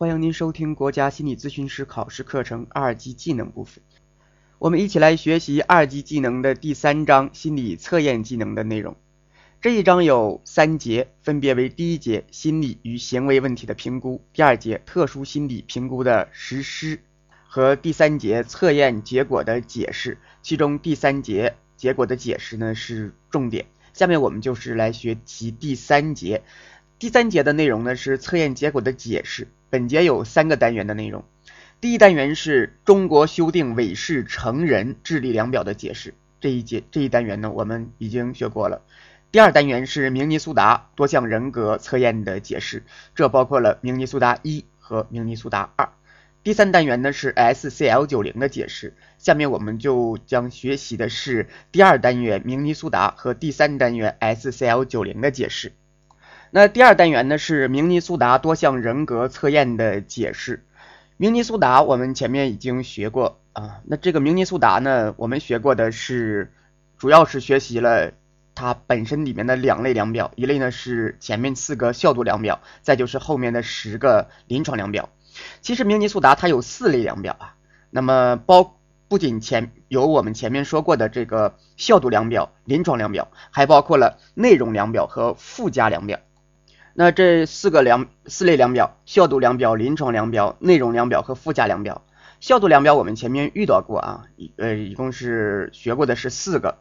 欢迎您收听国家心理咨询师考试课程二级技能部分。我们一起来学习二级技能的第三章心理测验技能的内容。这一章有三节，分别为第一节心理与行为问题的评估，第二节特殊心理评估的实施，和第三节测验结果的解释。其中第三节结果的解释呢是重点。下面我们就是来学习第三节。第三节的内容呢是测验结果的解释。本节有三个单元的内容。第一单元是中国修订韦氏成人智力量表的解释。这一节这一单元呢我们已经学过了。第二单元是明尼苏达多项人格测验的解释，这包括了明尼苏达一和明尼苏达二。第三单元呢是 SCL 九零的解释。下面我们就将学习的是第二单元明尼苏达和第三单元 SCL 九零的解释。那第二单元呢是明尼苏达多项人格测验的解释。明尼苏达我们前面已经学过啊，那这个明尼苏达呢，我们学过的是，主要是学习了它本身里面的两类量表，一类呢是前面四个效度量表，再就是后面的十个临床量表。其实明尼苏达它有四类量表啊，那么包不仅前有我们前面说过的这个效度量表、临床量表，还包括了内容量表和附加量表。那这四个量四类量表：效度量表、临床量表、内容量表和附加量表。效度量表我们前面遇到过啊，呃一共是学过的是四个。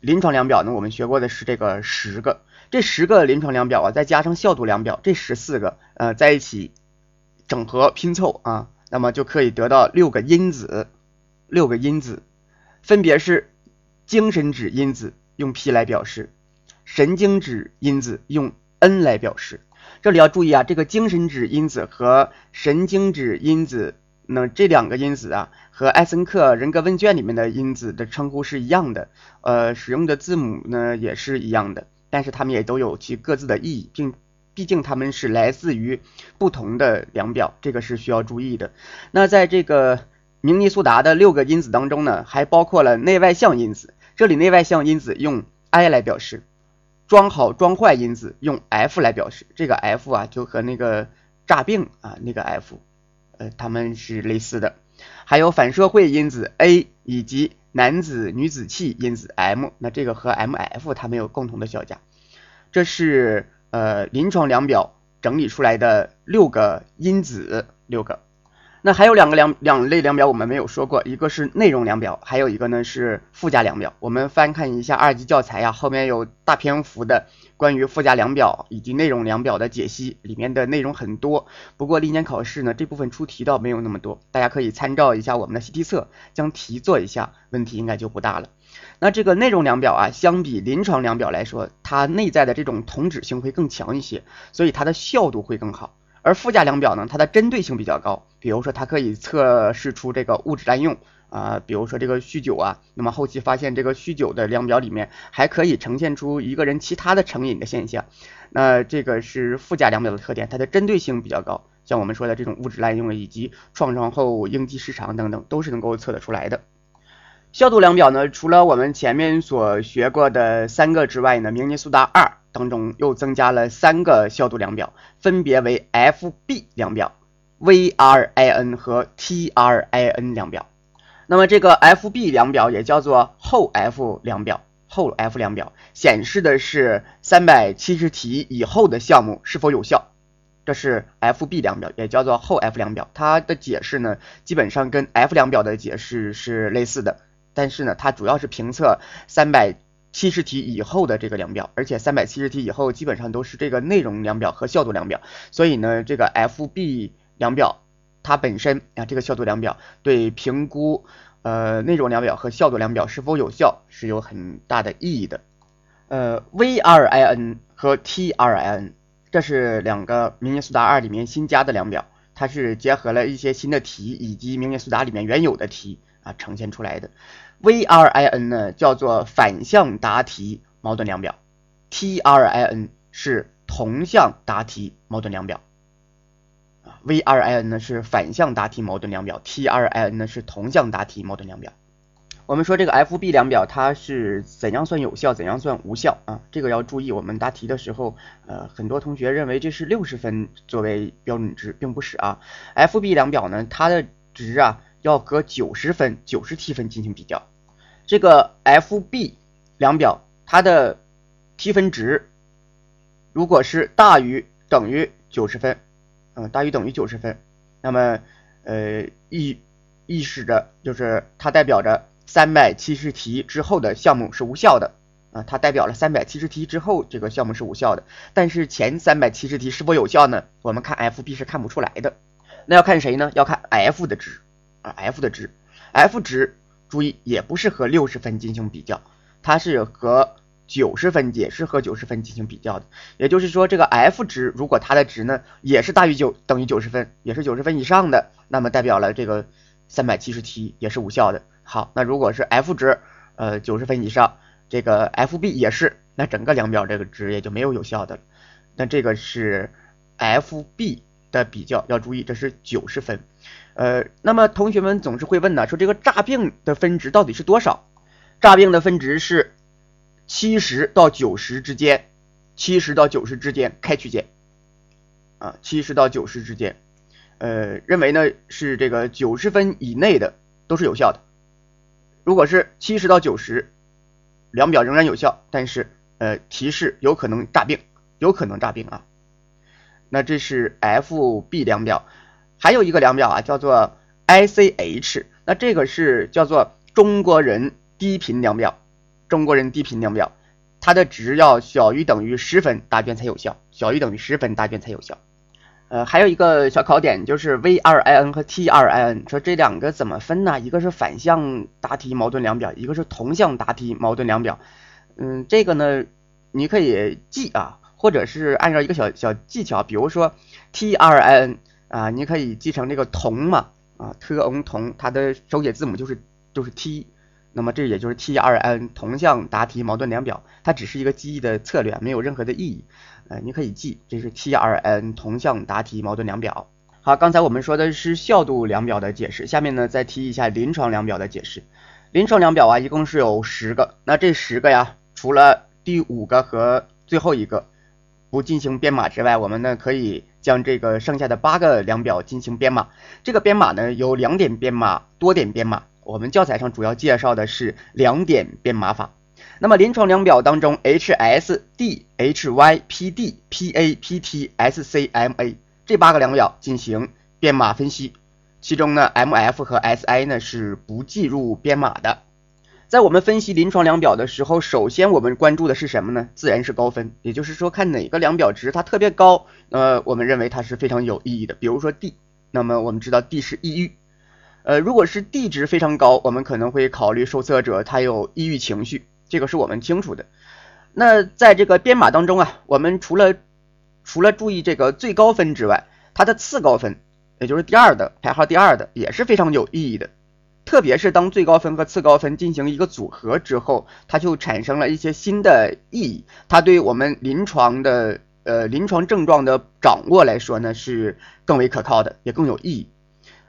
临床量表呢，我们学过的是这个十个。这十个临床量表啊，再加上效度量表，这十四个呃在一起整合拼凑啊，那么就可以得到六个因子。六个因子分别是精神质因子，用 P 来表示；神经质因子用。N 来表示，这里要注意啊，这个精神质因子和神经质因子，那这两个因子啊，和艾森克人格问卷里面的因子的称呼是一样的，呃，使用的字母呢也是一样的，但是它们也都有其各自的意义，并毕竟它们是来自于不同的量表，这个是需要注意的。那在这个明尼苏达的六个因子当中呢，还包括了内外向因子，这里内外向因子用 I 来表示。装好装坏因子用 F 来表示，这个 F 啊就和那个诈病啊那个 F，呃它们是类似的。还有反社会因子 A 以及男子女子气因子 M，那这个和 MF 它们有共同的小家。这是呃临床量表整理出来的六个因子，六个。那还有两个量两类量表我们没有说过，一个是内容量表，还有一个呢是附加量表。我们翻看一下二级教材呀，后面有大篇幅的关于附加量表以及内容量表的解析，里面的内容很多。不过历年考试呢这部分出题倒没有那么多，大家可以参照一下我们的习题册，将题做一下，问题应该就不大了。那这个内容量表啊，相比临床量表来说，它内在的这种同质性会更强一些，所以它的效度会更好。而附加量表呢，它的针对性比较高，比如说它可以测试出这个物质滥用啊，比如说这个酗酒啊，那么后期发现这个酗酒的量表里面还可以呈现出一个人其他的成瘾的现象，那这个是附加量表的特点，它的针对性比较高，像我们说的这种物质滥用以及创伤后应激失常等等，都是能够测得出来的。效度量表呢，除了我们前面所学过的三个之外呢，明尼苏达二。当中又增加了三个效度量表，分别为 FB 量表、VRIN 和 TRIN 量表。那么这个 FB 量表也叫做后 F 量表，后 F 量表显示的是三百七十题以后的项目是否有效。这是 FB 量表，也叫做后 F 量表。它的解释呢，基本上跟 F 量表的解释是类似的，但是呢，它主要是评测三百。七十题以后的这个量表，而且三百七十题以后基本上都是这个内容量表和效度量表，所以呢，这个 FB 量表它本身啊，这个效度量表对评估呃内容量表和效度量表是否有效是有很大的意义的。呃，VRIN 和 TRIN 这是两个明尼苏达二里面新加的量表，它是结合了一些新的题以及明尼苏达里面原有的题呈现出来的。VRIN 呢叫做反向答题矛盾量表，TRIN 是同向答题矛盾量表。啊，VRIN 呢是反向答题矛盾量表，TRIN 呢是同向答题矛盾量表。我们说这个 F B 量表它是怎样算有效，怎样算无效啊？这个要注意。我们答题的时候，呃，很多同学认为这是六十分作为标准值，并不是啊。F B 量表呢，它的值啊要和九十分、九十 T 分进行比较。这个 F B 量表它的 T 分值如果是大于等于九十分，嗯，大于等于九十分，那么呃意意示着就是它代表着。三百七十题之后的项目是无效的啊，它代表了三百七十题之后这个项目是无效的。但是前三百七十题是否有效呢？我们看 F、B 是看不出来的。那要看谁呢？要看 F 的值而，F 的值，F 值注意也不是和六十分进行比较，它是和九十分也是和九十分进行比较的。也就是说，这个 F 值如果它的值呢也是大于九等于九十分，也是九十分以上的，那么代表了这个三百七十题也是无效的。好，那如果是 F 值，呃九十分以上，这个 FB 也是，那整个量表这个值也就没有有效的了。那这个是 FB 的比较，要注意这是九十分。呃，那么同学们总是会问呢，说这个诈病的分值到底是多少？诈病的分值是七十到九十之间，七十到九十之间开区间啊，七十到九十之间，呃，认为呢是这个九十分以内的都是有效的。如果是七十到九十，量表仍然有效，但是呃提示有可能诈病，有可能诈病啊。那这是 F B 量表，还有一个量表啊，叫做 I C H，那这个是叫做中国人低频量表，中国人低频量表，它的值要小于等于十分，答卷才有效，小于等于十分，答卷才有效。呃，还有一个小考点就是 V 二 I N 和 T 二 I N，说这两个怎么分呢？一个是反向答题矛盾量表，一个是同向答题矛盾量表。嗯，这个呢，你可以记啊，或者是按照一个小小技巧，比如说 T R N 啊，你可以记成这个同嘛啊，T N 同，它的手写字母就是就是 T，那么这也就是 T R N 同向答题矛盾量表，它只是一个记忆的策略，没有任何的意义。呃，你可以记，这是 T R N 同向答题矛盾量表。好，刚才我们说的是效度量表的解释，下面呢再提一下临床量表的解释。临床量表啊，一共是有十个，那这十个呀，除了第五个和最后一个不进行编码之外，我们呢可以将这个剩下的八个量表进行编码。这个编码呢有两点编码、多点编码。我们教材上主要介绍的是两点编码法。那么临床量表当中，H S D H Y P D P A P T S C M A 这八个量表进行编码分析，其中呢 M F 和 S I 呢是不计入编码的。在我们分析临床量表的时候，首先我们关注的是什么呢？自然是高分，也就是说看哪个量表值它特别高，呃，我们认为它是非常有意义的。比如说 D，那么我们知道 D 是抑郁，呃，如果是 D 值非常高，我们可能会考虑受测者他有抑郁情绪。这个是我们清楚的。那在这个编码当中啊，我们除了除了注意这个最高分之外，它的次高分，也就是第二的排号第二的也是非常有意义的。特别是当最高分和次高分进行一个组合之后，它就产生了一些新的意义。它对我们临床的呃临床症状的掌握来说呢，是更为可靠的，也更有意义。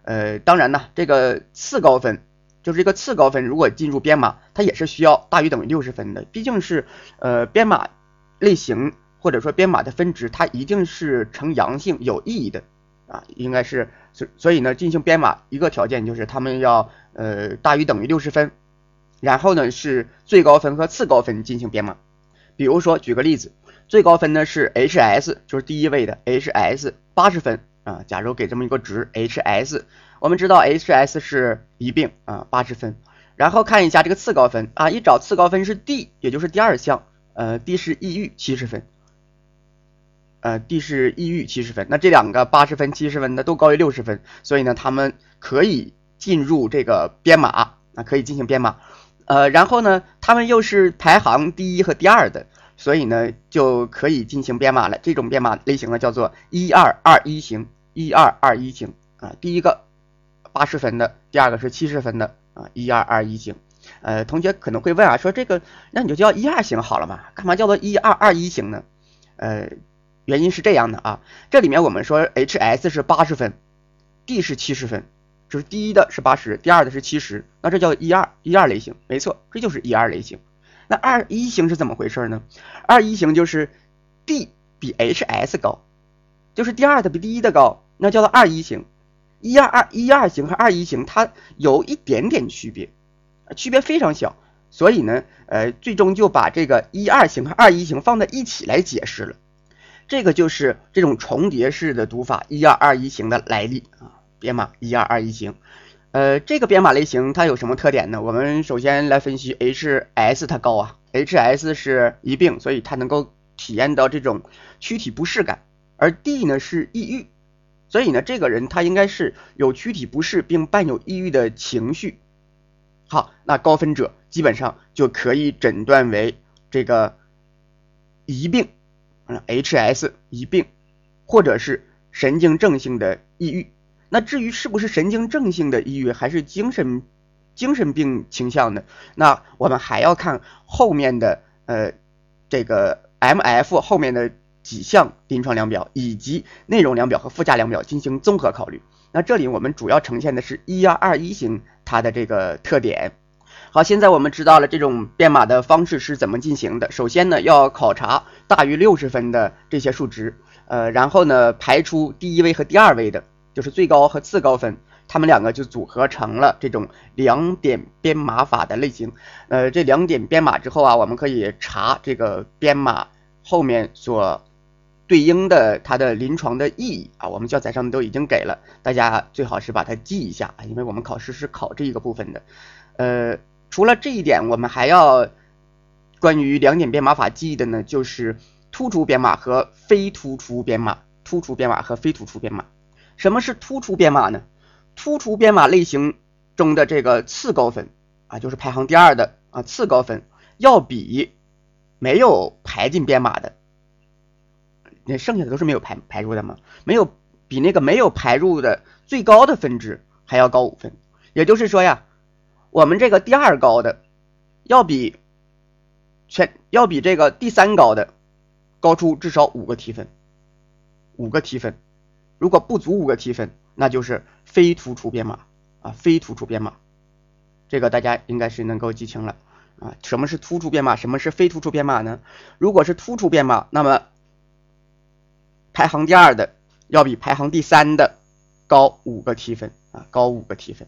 呃，当然呢，这个次高分。就是这个次高分，如果进入编码，它也是需要大于等于六十分的。毕竟是呃编码类型或者说编码的分值，它一定是呈阳性有意义的啊，应该是所所以呢，进行编码一个条件就是他们要呃大于等于六十分，然后呢是最高分和次高分进行编码。比如说举个例子，最高分呢是 HS，就是第一位的 HS 八十分啊，假如给这么一个值 HS。我们知道 H S 是一病啊，八十分。然后看一下这个次高分啊，一找次高分是 D，也就是第二项，呃，D 是抑郁七十分，呃地是抑郁七十分。那这两个八十分、七十分的都高于六十分，所以呢，他们可以进入这个编码啊，可以进行编码。呃，然后呢，他们又是排行第一和第二的，所以呢，就可以进行编码了。这种编码类型呢，叫做一二二一型，一二二一型啊，第一个。八十分的，第二个是七十分的啊，一二二一型。呃，同学可能会问啊，说这个那你就叫一二型好了嘛，干嘛叫做一二二一型呢？呃，原因是这样的啊，这里面我们说 H S 是八十分，D 是七十分，就是第一的是八十，第二的是七十，那这叫一二一二类型，没错，这就是一二类型。那二一型是怎么回事呢？二一型就是 D 比 HS 高，就是第二的比第一的高，那叫做二一型。一二二一二型和二一型它有一点点区别，区别非常小，所以呢，呃，最终就把这个一二型和二一型放在一起来解释了。这个就是这种重叠式的读法一二二一型的来历啊。编码一二二一型，呃，这个编码类型它有什么特点呢？我们首先来分析 HS 它高啊，HS 是疑病，所以它能够体验到这种躯体不适感，而 D 呢是抑郁，所以呢这个人他应该是有躯体不适并伴有抑郁的情绪。好，那高分者基本上就可以诊断为这个疑病，，HS 一病，或者是神经症性的抑郁。那至于是不是神经症性的抑郁，还是精神精神病倾向的，那我们还要看后面的呃这个 M F 后面的几项临床量表以及内容量表和附加量表进行综合考虑。那这里我们主要呈现的是一二二一型它的这个特点。好，现在我们知道了这种编码的方式是怎么进行的。首先呢，要考察大于六十分的这些数值，呃，然后呢排出第一位和第二位的。就是最高和次高分，它们两个就组合成了这种两点编码法的类型。呃，这两点编码之后啊，我们可以查这个编码后面所对应的它的临床的意义啊。我们教材上面都已经给了，大家最好是把它记一下，因为我们考试是考这一个部分的。呃，除了这一点，我们还要关于两点编码法记忆的呢，就是突出编码和非突出编码，突出编码和非突出编码。什么是突出编码呢？突出编码类型中的这个次高分啊，就是排行第二的啊，次高分要比没有排进编码的，那剩下的都是没有排排入的嘛？没有比那个没有排入的最高的分值还要高五分。也就是说呀，我们这个第二高的要比全要比这个第三高的高出至少五个提分，五个提分。如果不足五个提分，那就是非突出编码啊，非突出编码，这个大家应该是能够记清了啊。什么是突出编码？什么是非突出编码呢？如果是突出编码，那么排行第二的要比排行第三的高五个提分啊，高五个提分。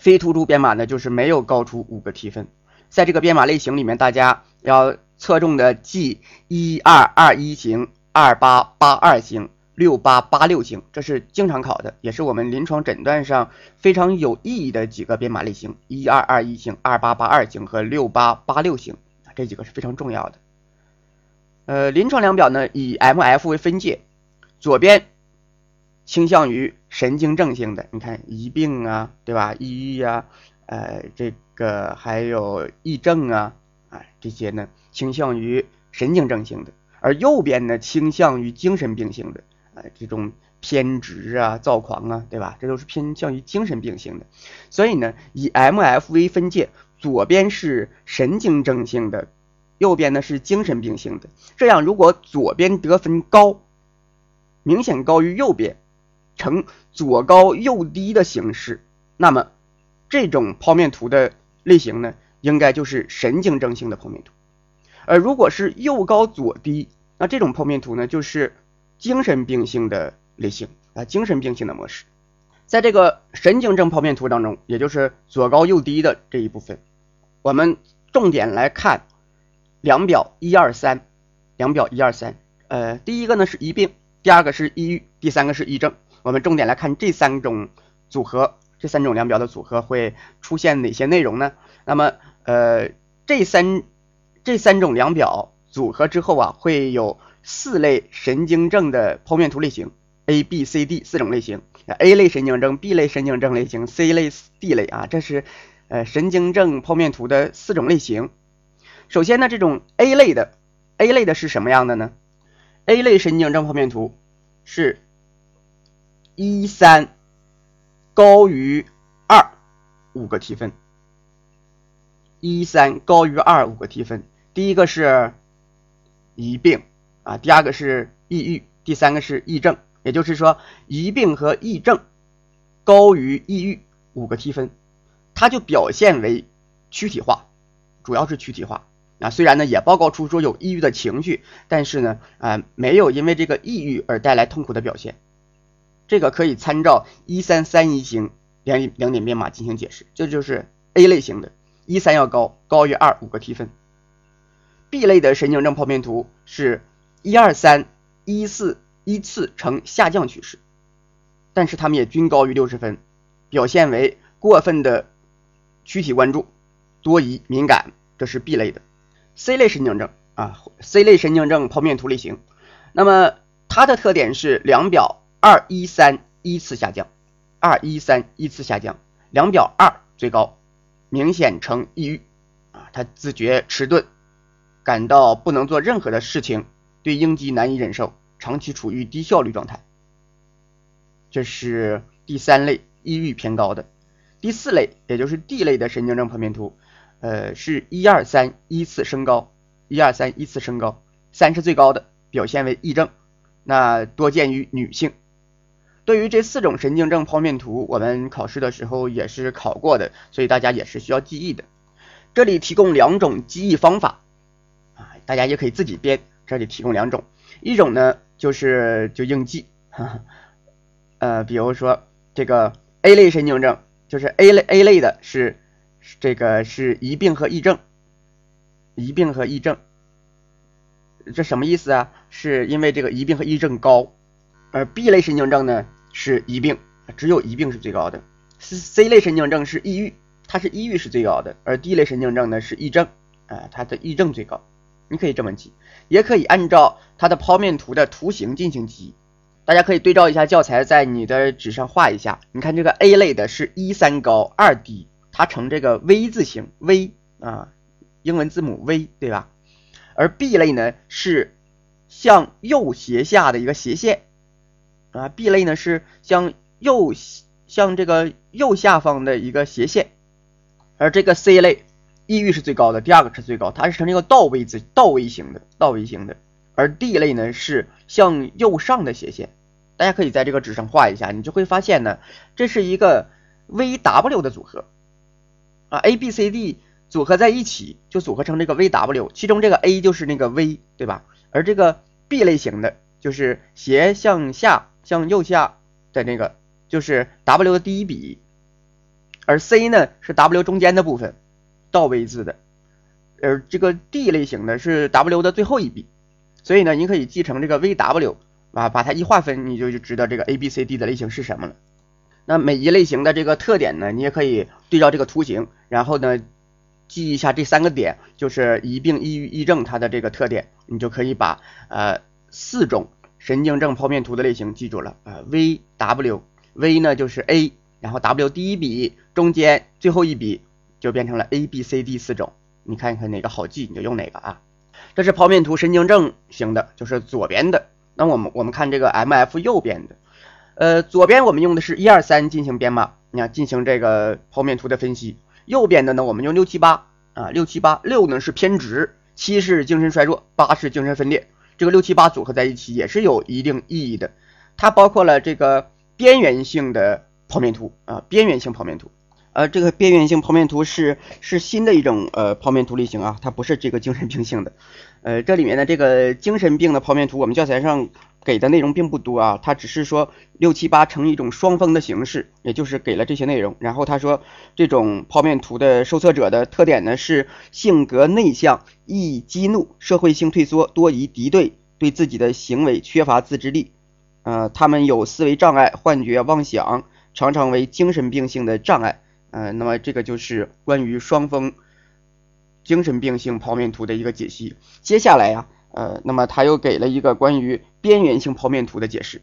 非突出编码呢，就是没有高出五个提分。在这个编码类型里面，大家要侧重的记一二二一型、二八八二型。六八八六型，这是经常考的，也是我们临床诊断上非常有意义的几个编码类型：一二二一型、二八八二型和六八八六型，这几个是非常重要的。呃，临床量表呢以 M F 为分界，左边倾向于神经症性的，你看疑病啊，对吧？抑郁啊，呃，这个还有癔症啊，啊，这些呢倾向于神经症性的，而右边呢倾向于精神病性的。这种偏执啊、躁狂啊，对吧？这都是偏向于精神病性的。所以呢，以 M F 为分界，左边是神经症性的，右边呢是精神病性的。这样，如果左边得分高，明显高于右边，呈左高右低的形式，那么这种剖面图的类型呢，应该就是神经症性的剖面图。而如果是右高左低，那这种剖面图呢，就是。精神病性的类型啊，精神病性的模式，在这个神经症剖面图当中，也就是左高右低的这一部分，我们重点来看量表一二三，量表一二三，呃，第一个呢是疑病，第二个是抑郁，第三个是癔症。我们重点来看这三种组合，这三种量表的组合会出现哪些内容呢？那么，呃，这三这三种量表组合之后啊，会有。四类神经症的剖面图类型，A、B、C、D 四种类型。A 类神经症、B 类神经症类型、C 类、D 类啊，这是呃神经症剖面图的四种类型。首先呢，这种 A 类的 A 类的是什么样的呢？A 类神经症剖面图是一三高于二五个提分，一三高于二五个提分。第一个是疑病。啊，第二个是抑郁，第三个是癔症，也就是说，疑病和癔症高于抑郁五个 T 分，它就表现为躯体化，主要是躯体化。啊，虽然呢也报告出说有抑郁的情绪，但是呢啊没有因为这个抑郁而带来痛苦的表现。这个可以参照一三三一型两两点编码进行解释。这就是 A 类型的，一三要高，高于二五个 T 分。B 类的神经症剖面图是一二三一四依次呈下降趋势，但是它们也均高于六十分，表现为过分的躯体关注、多疑、敏感，这是 B 类的。C 类神经症啊，C 类神经症剖面图类型，那么它的特点是量表二一三依次下降，二一三依次下降，量表二最高，明显呈抑郁啊，他自觉迟钝，感到不能做任何的事情，对应激难以忍受，长期处于低效率状态。这是第三类抑郁偏高的，第四类也就是 D 类的神经症剖面图。呃，是一二三依次升高，一二三依次升高，三是最高的，表现为癔症，那多见于女性。对于这四种神经症剖面图，我们考试的时候也是考过的，所以大家也是需要记忆的。这里提供两种记忆方法啊，大家也可以自己编。这里提供两种，一种呢就是就硬记，呃，比如说这个 A 类神经症，就是 A 类 A 类的是。这个是疑病和癔症，疑病和癔症，这什么意思啊？是因为这个疑病和癔症高，而 B 类神经症呢是疑病，只有疑病是最高的。C 类神经症是抑郁，它是抑郁是最高的，而 D 类神经症呢是癔症，啊，它的癔症最高。你可以这么记，也可以按照它的剖面图的图形进行记忆。大家可以对照一下教材，在你的纸上画一下。你看这个 A 类的是一三高二低。它呈这个 V 字形，V 啊，英文字母 V 对吧？而 B 类呢是向右斜下的一个斜线啊，B 类呢是向右向这个右下方的一个斜线，而这个 C 类抑郁是最高的，第二个是最高，它是呈这个倒 V 字倒 V 型的倒 V 型的，而 D 类呢是向右上的斜线，大家可以在这个纸上画一下，你就会发现呢，这是一个 VW 的组合。啊，A、B、C、D 组合在一起就组合成这个 VW，其中这个 A 就是那个 V，对吧？而这个 B 类型的就是斜向下向右下的那个，就是 W 的第一笔，而 C 呢是 W 中间的部分，倒 V 字的，而这个 D 类型的是 W 的最后一笔，所以呢，你可以记成这个 VW 啊，把它一划分，你就就知道这个 A、B、C、D 的类型是什么了。那每一类型的这个特点呢，你也可以对照这个图形，然后呢记一下这三个点，就是一病、抑郁、癔症它的这个特点，你就可以把呃四种神经症剖面图的类型记住了啊。V W V 呢就是 A，然后 W 第一笔中间最后一笔就变成了 A B C D 四种，你看一看哪个好记你就用哪个啊。这是剖面图神经症型的，就是左边的。那我们我们看这个 M F 右边的。呃，左边我们用的是一二三进行编码，你看进行这个剖面图的分析。右边的呢，我们用六七八啊，六七八六呢是偏执，七是精神衰弱，八是精神分裂。这个六七八组合在一起也是有一定意义的。它包括了这个边缘性的剖面图啊，边缘性剖面图。呃，这个边缘性剖面图是是新的一种呃剖面图类型啊，它不是这个精神病性的。呃，这里面的这个精神病的剖面图，我们教材上。给的内容并不多啊，他只是说六七八呈一种双峰的形式，也就是给了这些内容。然后他说，这种剖面图的受测者的特点呢是性格内向、易激怒、社会性退缩、多疑敌对，对自己的行为缺乏自制力。呃，他们有思维障碍、幻觉、妄想，常常为精神病性的障碍。呃，那么这个就是关于双峰精神病性剖面图的一个解析。接下来呀。呃，那么他又给了一个关于边缘性剖面图的解释。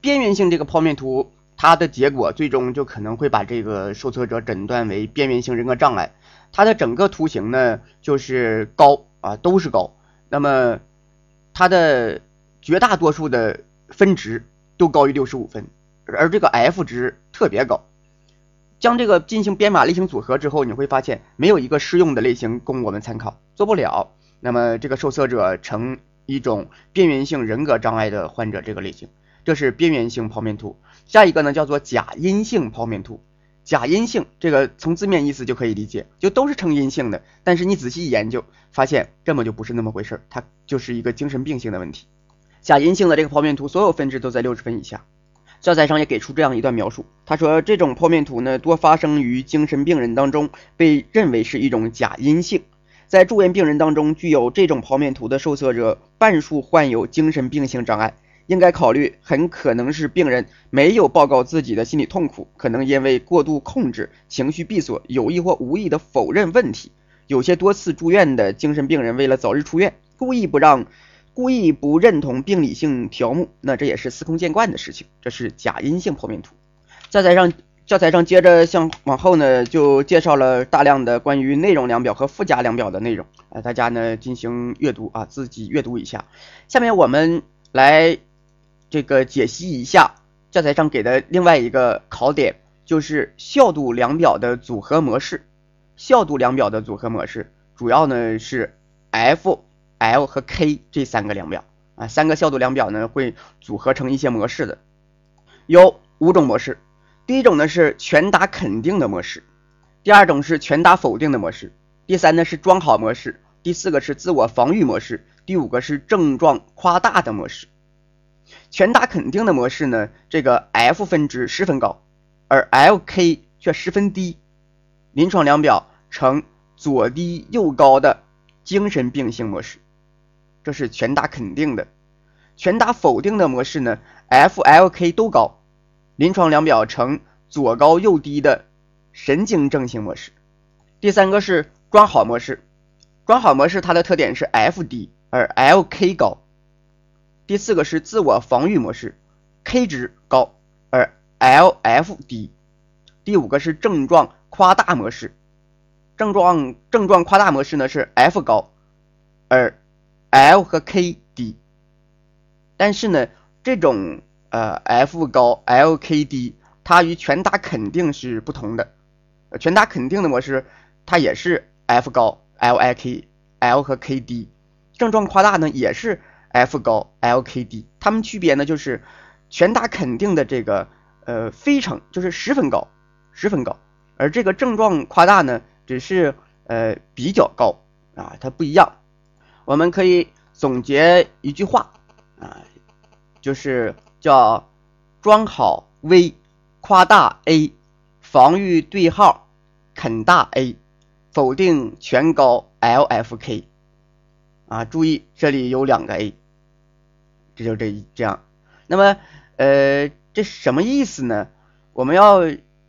边缘性这个剖面图，它的结果最终就可能会把这个受测者诊断为边缘性人格障碍。它的整个图形呢，就是高啊，都是高。那么它的绝大多数的分值都高于六十五分，而这个 F 值特别高。将这个进行编码类型组合之后，你会发现没有一个适用的类型供我们参考，做不了。那么这个受测者呈一种边缘性人格障碍的患者这个类型，这是边缘性剖面图。下一个呢叫做假阴性剖面图。假阴性这个从字面意思就可以理解，就都是呈阴性的。但是你仔细一研究，发现根本就不是那么回事，它就是一个精神病性的问题。假阴性的这个剖面图，所有分值都在六十分以下。教材上也给出这样一段描述，他说这种剖面图呢多发生于精神病人当中，被认为是一种假阴性。在住院病人当中，具有这种剖面图的受测者，半数患有精神病性障碍。应该考虑，很可能是病人没有报告自己的心理痛苦，可能因为过度控制、情绪闭锁，有意或无意的否认问题。有些多次住院的精神病人为了早日出院，故意不让。故意不认同病理性条目，那这也是司空见惯的事情。这是假阴性剖面图。教材上，教材上接着向往后呢，就介绍了大量的关于内容量表和附加量表的内容。呃，大家呢进行阅读啊，自己阅读一下。下面我们来这个解析一下教材上给的另外一个考点，就是效度量表的组合模式。效度量表的组合模式主要呢是 F。L 和 K 这三个量表啊，三个效度量表呢会组合成一些模式的，有五种模式。第一种呢是全答肯定的模式，第二种是全答否定的模式，第三呢是装好模式，第四个是自我防御模式，第五个是症状夸大的模式。全答肯定的模式呢，这个 F 分值十分高，而 LK 却十分低，临床量表呈左低右高的精神病性模式。这是全答肯定的，全答否定的模式呢？F、L、K 都高，临床量表呈左高右低的神经症性模式。第三个是装好模式，装好模式它的特点是 F 低而 L、K 高。第四个是自我防御模式，K 值高而 L、F 低。第五个是症状夸大模式，症状症状夸大模式呢是 F 高而 L 和 K 低，但是呢，这种呃 F 高 L K 低，它与全打肯定是不同的。全打肯定的模式，它也是 F 高 L I K L 和 K 低，症状夸大呢也是 F 高 L K 低，它们区别呢就是全打肯定的这个呃非常就是十分高，十分高，而这个症状夸大呢只是呃比较高啊，它不一样。我们可以总结一句话啊，就是叫装好 V，夸大 A，防御对号肯大 A，否定全高 LFK 啊，注意这里有两个 A，这就这这样。那么呃，这什么意思呢？我们要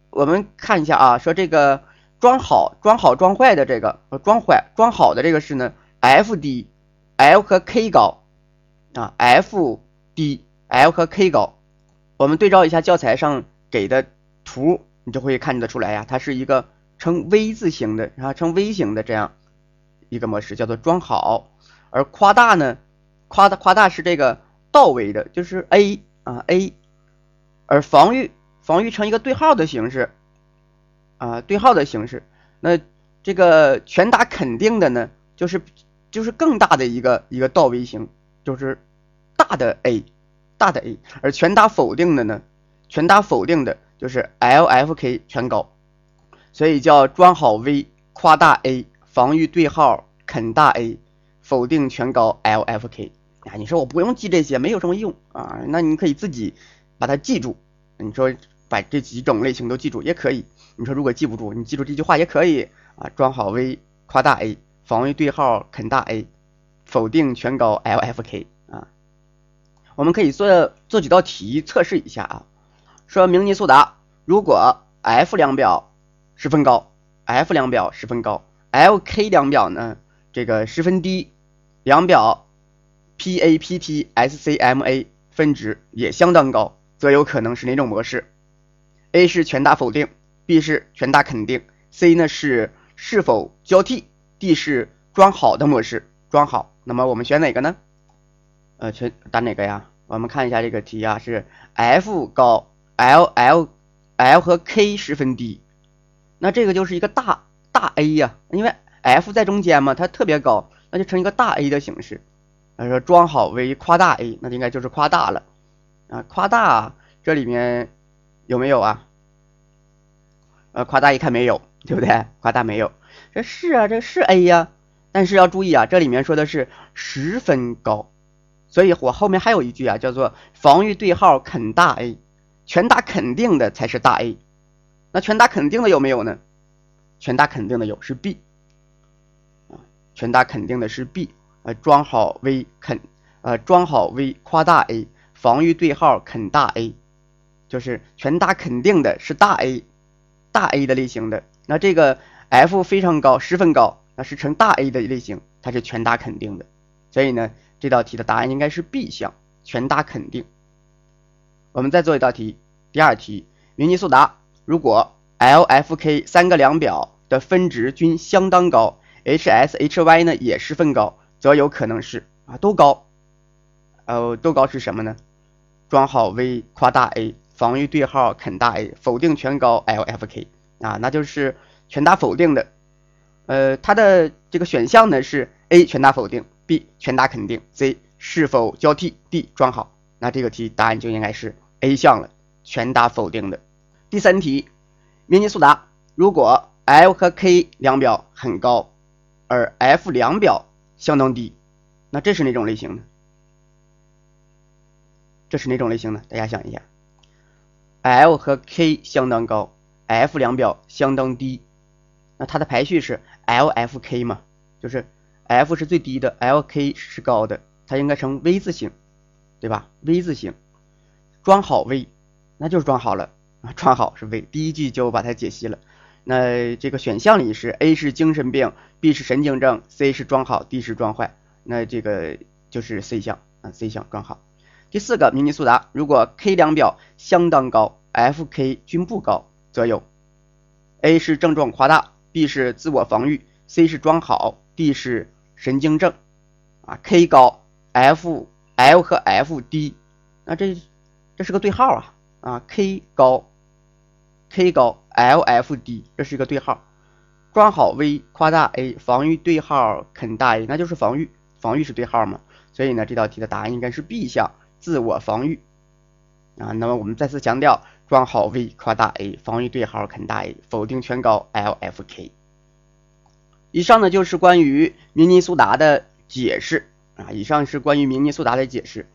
我们看一下啊，说这个装好装好装坏的这个装坏装好的这个是呢。F 低，L 和 K 高啊，F 低，L 和 K 高。我们对照一下教材上给的图，你就会看得出来呀，它是一个呈 V 字形的，然后呈 V 型的这样一个模式，叫做装好。而夸大呢，夸大夸大是这个倒 V 的，就是 A 啊 A。而防御防御成一个对号的形式啊，对号的形式。那这个全答肯定的呢，就是。就是更大的一个一个倒 V 型，就是大的 A，大的 A，而全打否定的呢，全打否定的就是 LFK 全高，所以叫装好 V，夸大 A，防御对号肯大 A，否定全高 LFK。啊，你说我不用记这些，没有什么用啊？那你可以自己把它记住。你说把这几种类型都记住也可以。你说如果记不住，你记住这句话也可以啊，装好 V，夸大 A。防御对号肯大 A，否定全高 LFK，我们可以做做几道题测试一下啊。说明尼苏达，如果 F 量表十分高，F 量表十分高，LK 量表呢这个十分低，量表 PAPTSCMA 分值也相当高，则有可能是哪种模式？A 是全答否定，B 是全答肯定，C 呢是是否交替？D 是装好的模式，装好。那么我们选哪个呢？呃，全打哪个呀？我们看一下这个题啊，是 F 高，L L L 和 K 十分低，那这个就是一个大大 A 呀，因为 F 在中间嘛，它特别高，那就成一个大 A 的形式。他说装好为夸大 A，那应该就是夸大了。啊，夸大这里面有没有啊？呃，夸大一看没有，对不对？夸大没有，这是啊，这是 A 呀。但是要注意啊，这里面说的是十分高，所以我后面还有一句啊，叫做防御对号肯大 A，全打肯定的才是大 A。那全打肯定的有没有呢？全打肯定的有是 B 啊，全打肯定的是 B，呃，装好 V 肯，呃，装好 V 夸大 A，防御对号肯大 A，就是全打肯定的是大 A，大 A 的类型的。那这个 F 非常高，十分高。那是成大 A 的类型，它是全打肯定的，所以呢，这道题的答案应该是 B 项，全答肯定。我们再做一道题，第二题，明尼苏达，如果 L、F、K 三个量表的分值均相当高，H、S、H、Y 呢也十分高，则有可能是啊都高，呃都高是什么呢？装好 V 夸大 A，防御对号肯大 A，否定全高 L、F、K 啊，那就是全打否定的。呃，它的这个选项呢是 A 全打否定，B 全打肯定，C 是否交替，D 装好。那这个题答案就应该是 A 项了，全打否定的。第三题，明尼苏达，如果 L 和 K 量表很高，而 F 量表相当低，那这是哪种类型呢？这是哪种类型呢？大家想一下，L 和 K 相当高，F 量表相当低。那它的排序是 L F K 嘛，就是 F 是最低的，L K 是高的，它应该成 V 字形，对吧？V 字形，装好 V，那就是装好了啊，装好是 V。第一句就把它解析了。那这个选项里是 A 是精神病，B 是神经症，C 是装好，D 是装坏。那这个就是 C 项啊，C 项装好。第四个，明尼苏达，如果 K 量表相当高，F K 均不高，则有 A 是症状夸大。B 是自我防御，C 是装好，D 是神经症，啊，K 高，F L 和 F 低，那这这是个对号啊，啊，K 高，K 高，L F 低，这是一个对号，装好 V 夸大 A，防御对号肯大 A，那就是防御，防御是对号嘛，所以呢这道题的答案应该是 B 项，自我防御，啊，那么我们再次强调。装好 V 夸大 A，防御对号肯大 A，否定全高 L F K。以上呢就是关于明尼苏达的解释啊，以上是关于明尼苏达的解释。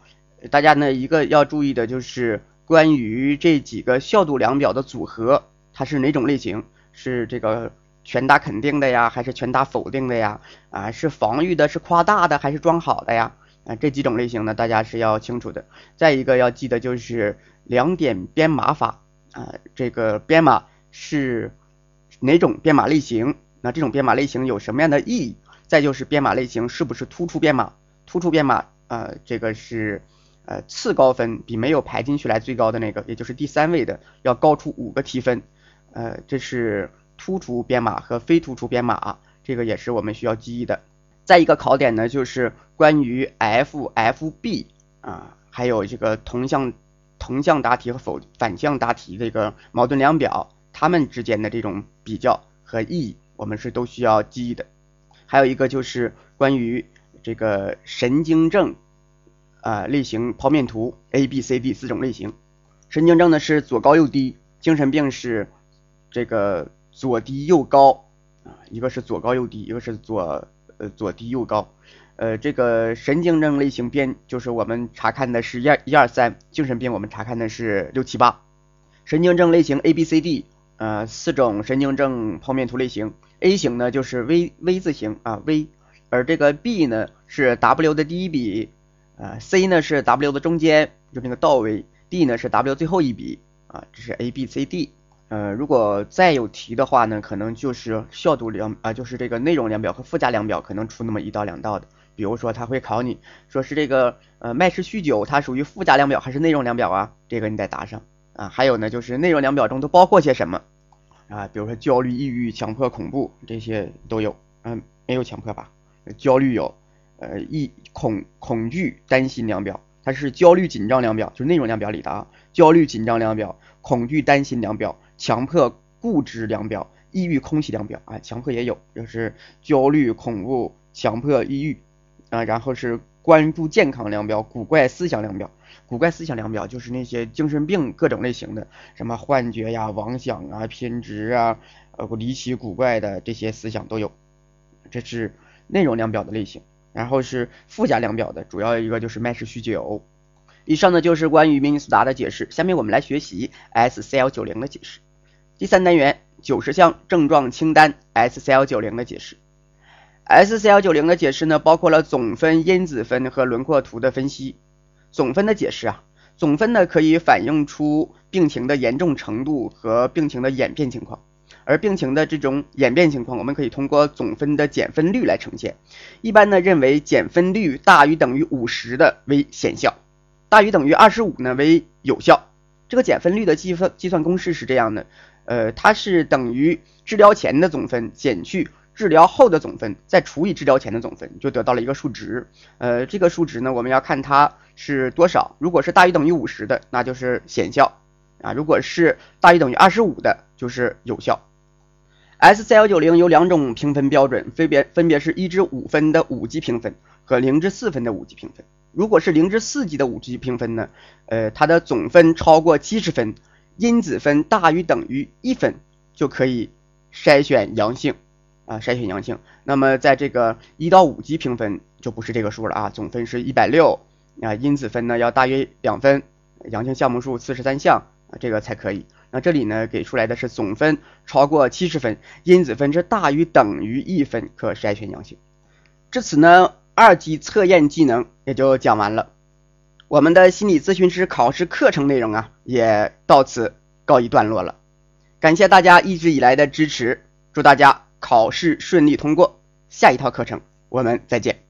大家呢一个要注意的就是关于这几个效度量表的组合，它是哪种类型？是这个全打肯定的呀，还是全打否定的呀？啊，是防御的，是夸大的，还是装好的呀？啊，这几种类型呢，大家是要清楚的。再一个要记得就是。两点编码法啊，这个编码是哪种编码类型？那这种编码类型有什么样的意义？再就是编码类型是不是突出编码？突出编码啊，这个是呃次高分，比没有排进去来最高的那个，也就是第三位的要高出五个提分。呃，这是突出编码和非突出编码，啊这个也是我们需要记忆的。再一个考点呢，就是关于 F、F、B 啊，还有这个同向。同向答题和否反向答题这个矛盾量表，它们之间的这种比较和意义，我们是都需要记忆的。还有一个就是关于这个神经症啊类型剖面图 A、B、C、D 四种类型。神经症呢是左高右低，精神病是这个左低右高啊，一个是左高右低，一个是左呃左低右高。呃，这个神经症类型编就是我们查看的是一二一二三，精神病我们查看的是六七八。神经症类型 A B C D，呃，四种神经症剖面图类型。A 型呢就是 V V 字形啊 V，而这个 B 呢是 W 的第一笔，啊 C 呢是 W 的中间，就那个倒 V，D 呢是 W 最后一笔啊，这是 A B C D。呃，如果再有题的话呢，可能就是效度量啊，就是这个内容量表和附加量表可能出那么一道两道的。比如说他会考你说是这个呃麦氏酗酒它属于附加量表还是内容量表啊？这个你得答上啊。还有呢就是内容量表中都包括些什么啊？比如说焦虑、抑郁、强迫、恐怖这些都有，嗯，没有强迫吧？焦虑有，呃，抑恐恐惧担心量表，它是焦虑紧张量表，就是内容量表里的啊。焦虑紧张量表、恐惧担心量表、强迫固执量表、抑郁空隙量表啊，强迫也有，就是焦虑、恐怖、强迫、抑郁。啊，然后是关注健康量表、古怪思想量表。古怪思想量表就是那些精神病各种类型的，什么幻觉呀、妄想啊、偏执啊、呃离奇古怪的这些思想都有。这是内容量表的类型。然后是附加量表的，主要一个就是麦氏虚久。以上呢就是关于明尼苏达的解释。下面我们来学习 SCL90 的解释。第三单元九十项症状清单 SCL90 的解释。SCL90 的解释呢，包括了总分、因子分和轮廓图的分析。总分的解释啊，总分呢可以反映出病情的严重程度和病情的演变情况。而病情的这种演变情况，我们可以通过总分的减分率来呈现。一般呢，认为减分率大于等于五十的为显效，大于等于二十五呢为有效。这个减分率的计算计算公式是这样的，呃，它是等于治疗前的总分减去。治疗后的总分再除以治疗前的总分，就得到了一个数值。呃，这个数值呢，我们要看它是多少。如果是大于等于五十的，那就是显效啊；如果是大于等于二十五的，就是有效。SCL 九零有两种评分标准，分别分别是一至五分的五级评分和零至四分的五级评分。如果是零至四级的五级评分呢，呃，它的总分超过七十分，因子分大于等于一分，就可以筛选阳性。啊，筛选阳性。那么在这个一到五级评分就不是这个数了啊，总分是一百六啊，因子分呢要大于两分，阳性项目数四十三项啊，这个才可以。那这里呢给出来的是总分超过七十分，因子分是大于等于一分，可筛选阳性。至此呢，二级测验技能也就讲完了，我们的心理咨询师考试课程内容啊也到此告一段落了。感谢大家一直以来的支持，祝大家。考试顺利通过，下一套课程我们再见。